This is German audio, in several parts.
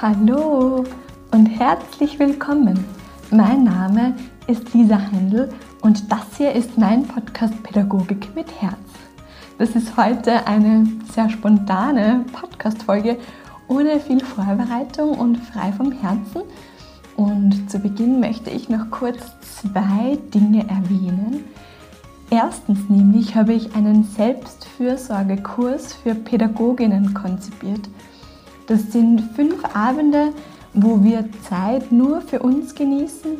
Hallo und herzlich willkommen. Mein Name ist Lisa Händel und das hier ist mein Podcast Pädagogik mit Herz. Das ist heute eine sehr spontane Podcast-Folge ohne viel Vorbereitung und frei vom Herzen. Und zu Beginn möchte ich noch kurz zwei Dinge erwähnen. Erstens nämlich habe ich einen Selbstfürsorgekurs für Pädagoginnen konzipiert. Das sind fünf Abende, wo wir Zeit nur für uns genießen,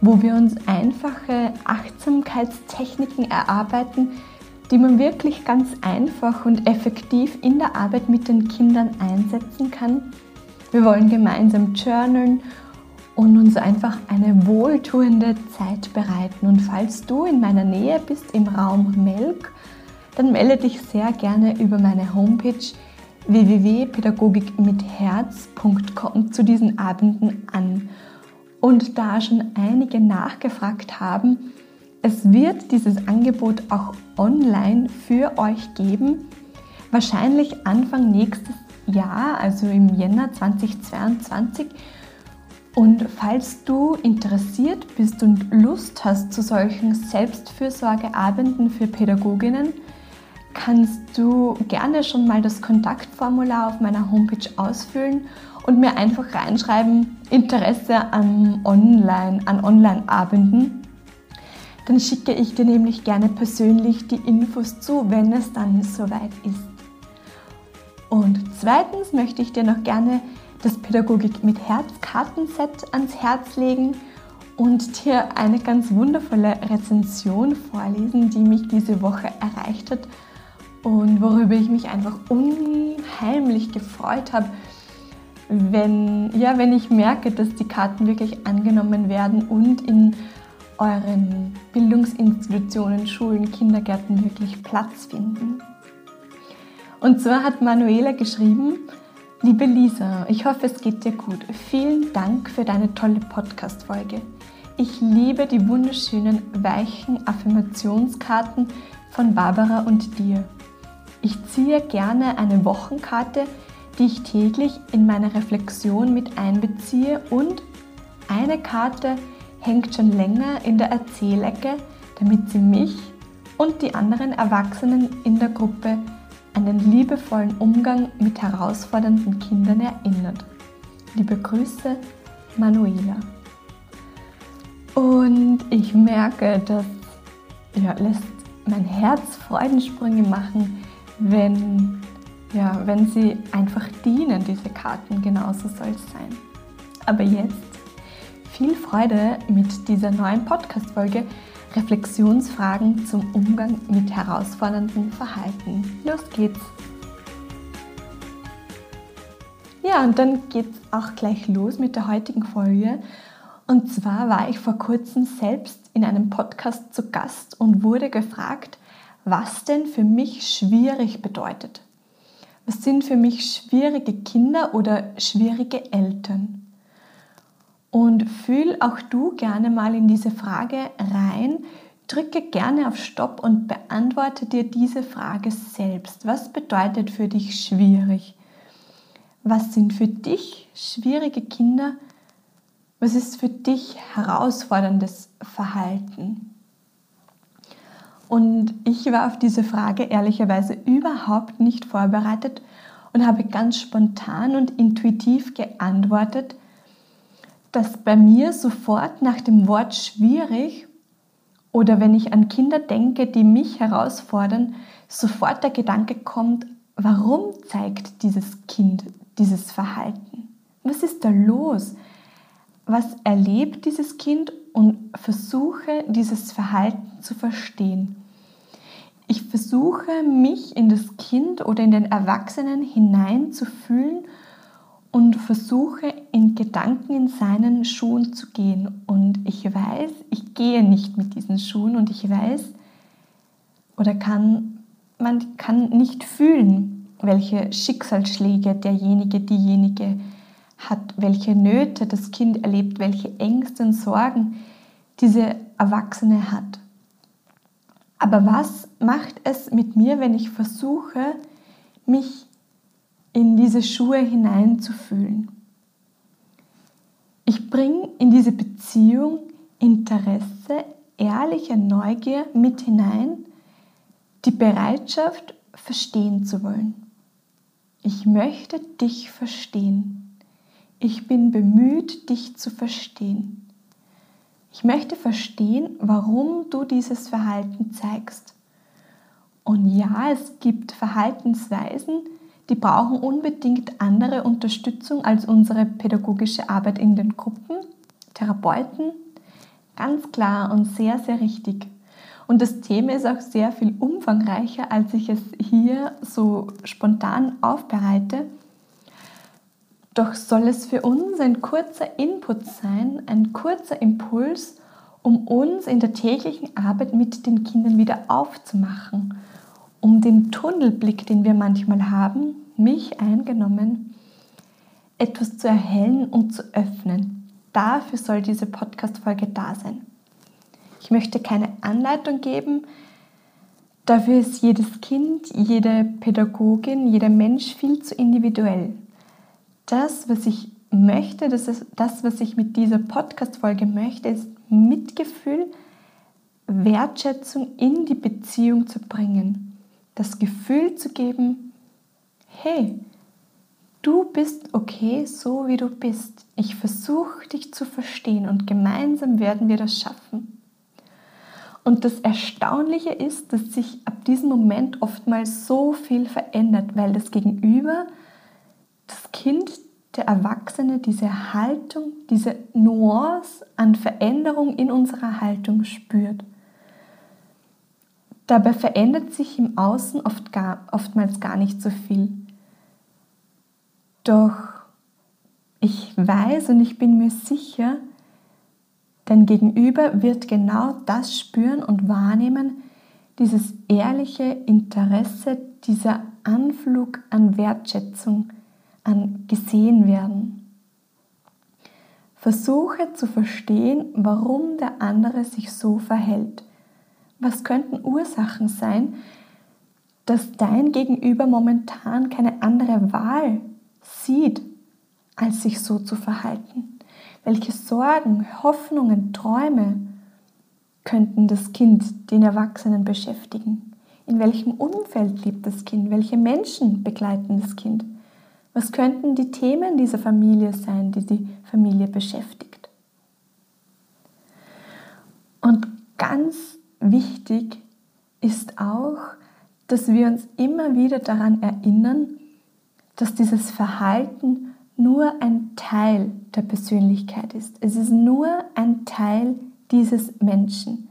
wo wir uns einfache Achtsamkeitstechniken erarbeiten, die man wirklich ganz einfach und effektiv in der Arbeit mit den Kindern einsetzen kann. Wir wollen gemeinsam journalen und uns einfach eine wohltuende Zeit bereiten. Und falls du in meiner Nähe bist im Raum Melk, dann melde dich sehr gerne über meine Homepage www.pädagogikmitherz.com zu diesen Abenden an. Und da schon einige nachgefragt haben, es wird dieses Angebot auch online für euch geben, wahrscheinlich Anfang nächstes Jahr, also im Jänner 2022. Und falls du interessiert bist und Lust hast zu solchen Selbstfürsorgeabenden für Pädagoginnen, kannst du gerne schon mal das Kontaktformular auf meiner Homepage ausfüllen und mir einfach reinschreiben, Interesse an Online, an Online-Abenden. Dann schicke ich dir nämlich gerne persönlich die Infos zu, wenn es dann soweit ist. Und zweitens möchte ich dir noch gerne das Pädagogik mit Herz Kartenset ans Herz legen und dir eine ganz wundervolle Rezension vorlesen, die mich diese Woche erreicht hat und worüber ich mich einfach unheimlich gefreut habe, wenn, ja, wenn ich merke, dass die Karten wirklich angenommen werden und in euren Bildungsinstitutionen, Schulen, Kindergärten wirklich Platz finden. Und zwar hat Manuela geschrieben, liebe Lisa, ich hoffe es geht dir gut. Vielen Dank für deine tolle Podcast-Folge. Ich liebe die wunderschönen, weichen Affirmationskarten von Barbara und dir. Ich ziehe gerne eine Wochenkarte, die ich täglich in meine Reflexion mit einbeziehe und eine Karte hängt schon länger in der Erzählecke, damit sie mich und die anderen Erwachsenen in der Gruppe an den liebevollen Umgang mit herausfordernden Kindern erinnert. Liebe Grüße, Manuela. Und ich merke, das ja, lässt mein Herz Freudensprünge machen, wenn, ja, wenn sie einfach dienen, diese Karten. Genauso soll es sein. Aber jetzt viel Freude mit dieser neuen Podcast-Folge Reflexionsfragen zum Umgang mit herausforderndem Verhalten. Los geht's! Ja, und dann geht's auch gleich los mit der heutigen Folge. Und zwar war ich vor kurzem selbst in einem Podcast zu Gast und wurde gefragt, was denn für mich schwierig bedeutet. Was sind für mich schwierige Kinder oder schwierige Eltern? Und fühl auch du gerne mal in diese Frage rein. Drücke gerne auf Stopp und beantworte dir diese Frage selbst. Was bedeutet für dich schwierig? Was sind für dich schwierige Kinder? Was ist für dich herausforderndes Verhalten? Und ich war auf diese Frage ehrlicherweise überhaupt nicht vorbereitet und habe ganz spontan und intuitiv geantwortet, dass bei mir sofort nach dem Wort schwierig oder wenn ich an Kinder denke, die mich herausfordern, sofort der Gedanke kommt, warum zeigt dieses Kind dieses Verhalten? Was ist da los? Was erlebt dieses Kind und versuche dieses Verhalten zu verstehen. Ich versuche mich in das Kind oder in den Erwachsenen hineinzufühlen und versuche in Gedanken in seinen Schuhen zu gehen. Und ich weiß, ich gehe nicht mit diesen Schuhen und ich weiß oder kann, man kann nicht fühlen, welche Schicksalsschläge derjenige, diejenige hat, welche Nöte das Kind erlebt, welche Ängste und Sorgen diese Erwachsene hat. Aber was macht es mit mir, wenn ich versuche, mich in diese Schuhe hineinzufühlen? Ich bringe in diese Beziehung Interesse, ehrliche Neugier mit hinein, die Bereitschaft, verstehen zu wollen. Ich möchte dich verstehen. Ich bin bemüht, dich zu verstehen. Ich möchte verstehen, warum du dieses Verhalten zeigst. Und ja, es gibt Verhaltensweisen, die brauchen unbedingt andere Unterstützung als unsere pädagogische Arbeit in den Gruppen, Therapeuten. Ganz klar und sehr, sehr richtig. Und das Thema ist auch sehr viel umfangreicher, als ich es hier so spontan aufbereite. Doch soll es für uns ein kurzer Input sein, ein kurzer Impuls, um uns in der täglichen Arbeit mit den Kindern wieder aufzumachen, um den Tunnelblick, den wir manchmal haben, mich eingenommen, etwas zu erhellen und zu öffnen. Dafür soll diese Podcast-Folge da sein. Ich möchte keine Anleitung geben. Dafür ist jedes Kind, jede Pädagogin, jeder Mensch viel zu individuell das, was ich möchte, das ist das, was ich mit dieser Podcast-Folge möchte, ist Mitgefühl, Wertschätzung in die Beziehung zu bringen. Das Gefühl zu geben, hey, du bist okay, so wie du bist. Ich versuche dich zu verstehen und gemeinsam werden wir das schaffen. Und das Erstaunliche ist, dass sich ab diesem Moment oftmals so viel verändert, weil das Gegenüber das Kind, der Erwachsene, diese Haltung, diese Nuance an Veränderung in unserer Haltung spürt. Dabei verändert sich im Außen oft gar, oftmals gar nicht so viel. Doch ich weiß und ich bin mir sicher, dein Gegenüber wird genau das spüren und wahrnehmen, dieses ehrliche Interesse, dieser Anflug an Wertschätzung, an gesehen werden. Versuche zu verstehen, warum der andere sich so verhält. Was könnten Ursachen sein, dass dein Gegenüber momentan keine andere Wahl sieht, als sich so zu verhalten? Welche Sorgen, Hoffnungen, Träume könnten das Kind, den Erwachsenen beschäftigen? In welchem Umfeld lebt das Kind? Welche Menschen begleiten das Kind? Was könnten die Themen dieser Familie sein, die die Familie beschäftigt? Und ganz wichtig ist auch, dass wir uns immer wieder daran erinnern, dass dieses Verhalten nur ein Teil der Persönlichkeit ist. Es ist nur ein Teil dieses Menschen.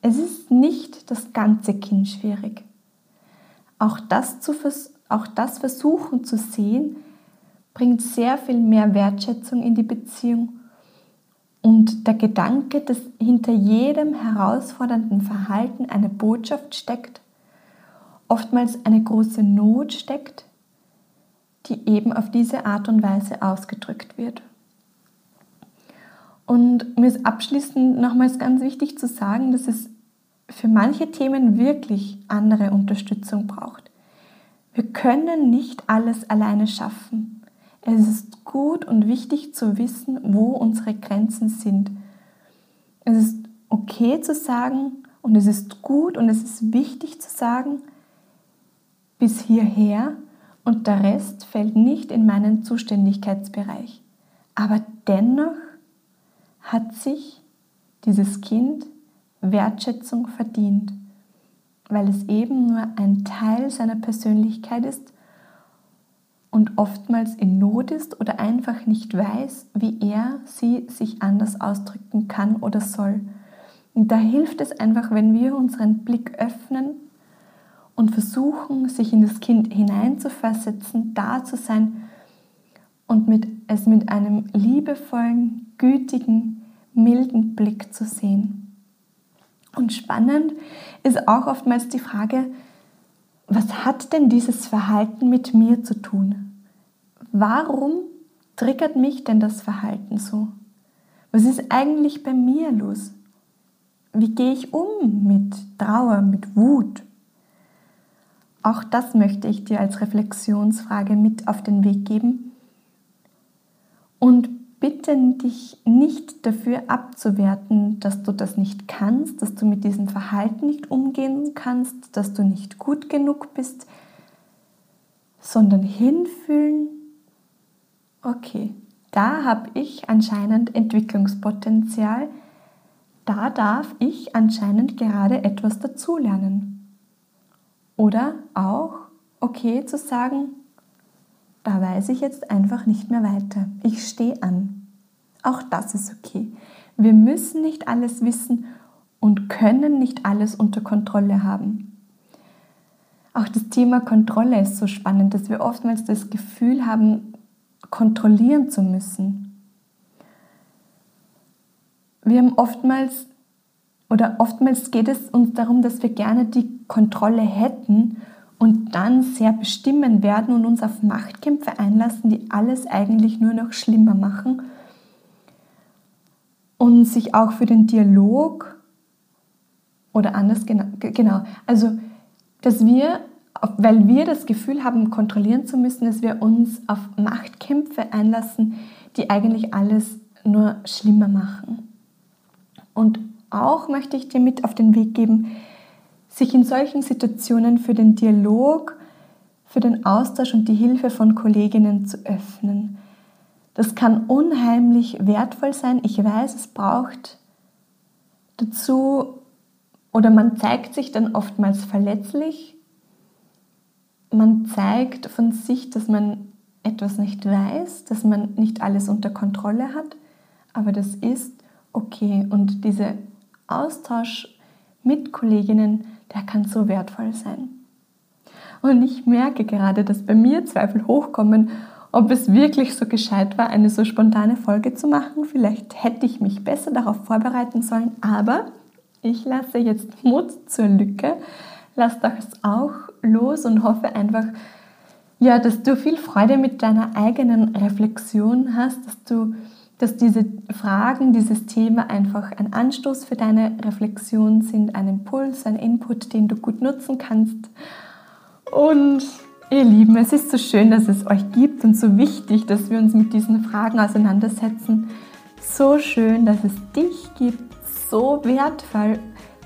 Es ist nicht das ganze Kind schwierig. Auch das zu, vers auch das Versuchen zu sehen, bringt sehr viel mehr Wertschätzung in die Beziehung. Und der Gedanke, dass hinter jedem herausfordernden Verhalten eine Botschaft steckt, oftmals eine große Not steckt, die eben auf diese Art und Weise ausgedrückt wird. Und mir ist abschließend nochmals ganz wichtig zu sagen, dass es für manche Themen wirklich andere Unterstützung braucht. Wir können nicht alles alleine schaffen. Es ist gut und wichtig zu wissen, wo unsere Grenzen sind. Es ist okay zu sagen und es ist gut und es ist wichtig zu sagen, bis hierher und der Rest fällt nicht in meinen Zuständigkeitsbereich. Aber dennoch hat sich dieses Kind Wertschätzung verdient weil es eben nur ein Teil seiner Persönlichkeit ist und oftmals in Not ist oder einfach nicht weiß, wie er sie sich anders ausdrücken kann oder soll. Und da hilft es einfach, wenn wir unseren Blick öffnen und versuchen, sich in das Kind hineinzuversetzen, da zu sein und mit, es mit einem liebevollen, gütigen, milden Blick zu sehen. Und spannend ist auch oftmals die Frage, was hat denn dieses Verhalten mit mir zu tun? Warum triggert mich denn das Verhalten so? Was ist eigentlich bei mir los? Wie gehe ich um mit Trauer, mit Wut? Auch das möchte ich dir als Reflexionsfrage mit auf den Weg geben. Und bitten dich nicht dafür abzuwerten, dass du das nicht kannst, dass du mit diesem Verhalten nicht umgehen kannst, dass du nicht gut genug bist, sondern hinfühlen, okay, da habe ich anscheinend Entwicklungspotenzial, da darf ich anscheinend gerade etwas dazulernen. Oder auch, okay, zu sagen, da weiß ich jetzt einfach nicht mehr weiter. Ich stehe an. Auch das ist okay. Wir müssen nicht alles wissen und können nicht alles unter Kontrolle haben. Auch das Thema Kontrolle ist so spannend, dass wir oftmals das Gefühl haben, kontrollieren zu müssen. Wir haben oftmals oder oftmals geht es uns darum, dass wir gerne die Kontrolle hätten und dann sehr bestimmen werden und uns auf Machtkämpfe einlassen, die alles eigentlich nur noch schlimmer machen und sich auch für den Dialog oder anders genau, also dass wir, weil wir das Gefühl haben, kontrollieren zu müssen, dass wir uns auf Machtkämpfe einlassen, die eigentlich alles nur schlimmer machen. Und auch möchte ich dir mit auf den Weg geben, sich in solchen Situationen für den Dialog, für den Austausch und die Hilfe von Kolleginnen zu öffnen. Das kann unheimlich wertvoll sein. Ich weiß, es braucht dazu oder man zeigt sich dann oftmals verletzlich. Man zeigt von sich, dass man etwas nicht weiß, dass man nicht alles unter Kontrolle hat, aber das ist okay und dieser Austausch mit Kolleginnen der kann so wertvoll sein. Und ich merke gerade, dass bei mir Zweifel hochkommen, ob es wirklich so gescheit war, eine so spontane Folge zu machen. Vielleicht hätte ich mich besser darauf vorbereiten sollen, aber ich lasse jetzt Mut zur Lücke, lasse das auch los und hoffe einfach, ja, dass du viel Freude mit deiner eigenen Reflexion hast, dass du dass diese Fragen, dieses Thema einfach ein Anstoß für deine Reflexion sind, ein Impuls, ein Input, den du gut nutzen kannst. Und ihr Lieben, es ist so schön, dass es euch gibt und so wichtig, dass wir uns mit diesen Fragen auseinandersetzen. So schön, dass es dich gibt, so wertvoll,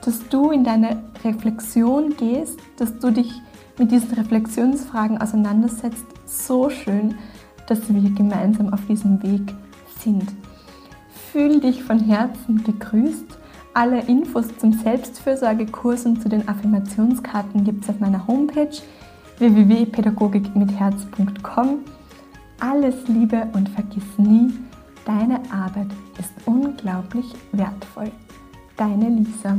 dass du in deine Reflexion gehst, dass du dich mit diesen Reflexionsfragen auseinandersetzt. So schön, dass wir gemeinsam auf diesem Weg sind. Fühl dich von Herzen gegrüßt. Alle Infos zum Selbstfürsorgekurs und zu den Affirmationskarten gibt es auf meiner Homepage www.pädagogikmitherz.com. Alles Liebe und vergiss nie, deine Arbeit ist unglaublich wertvoll. Deine Lisa.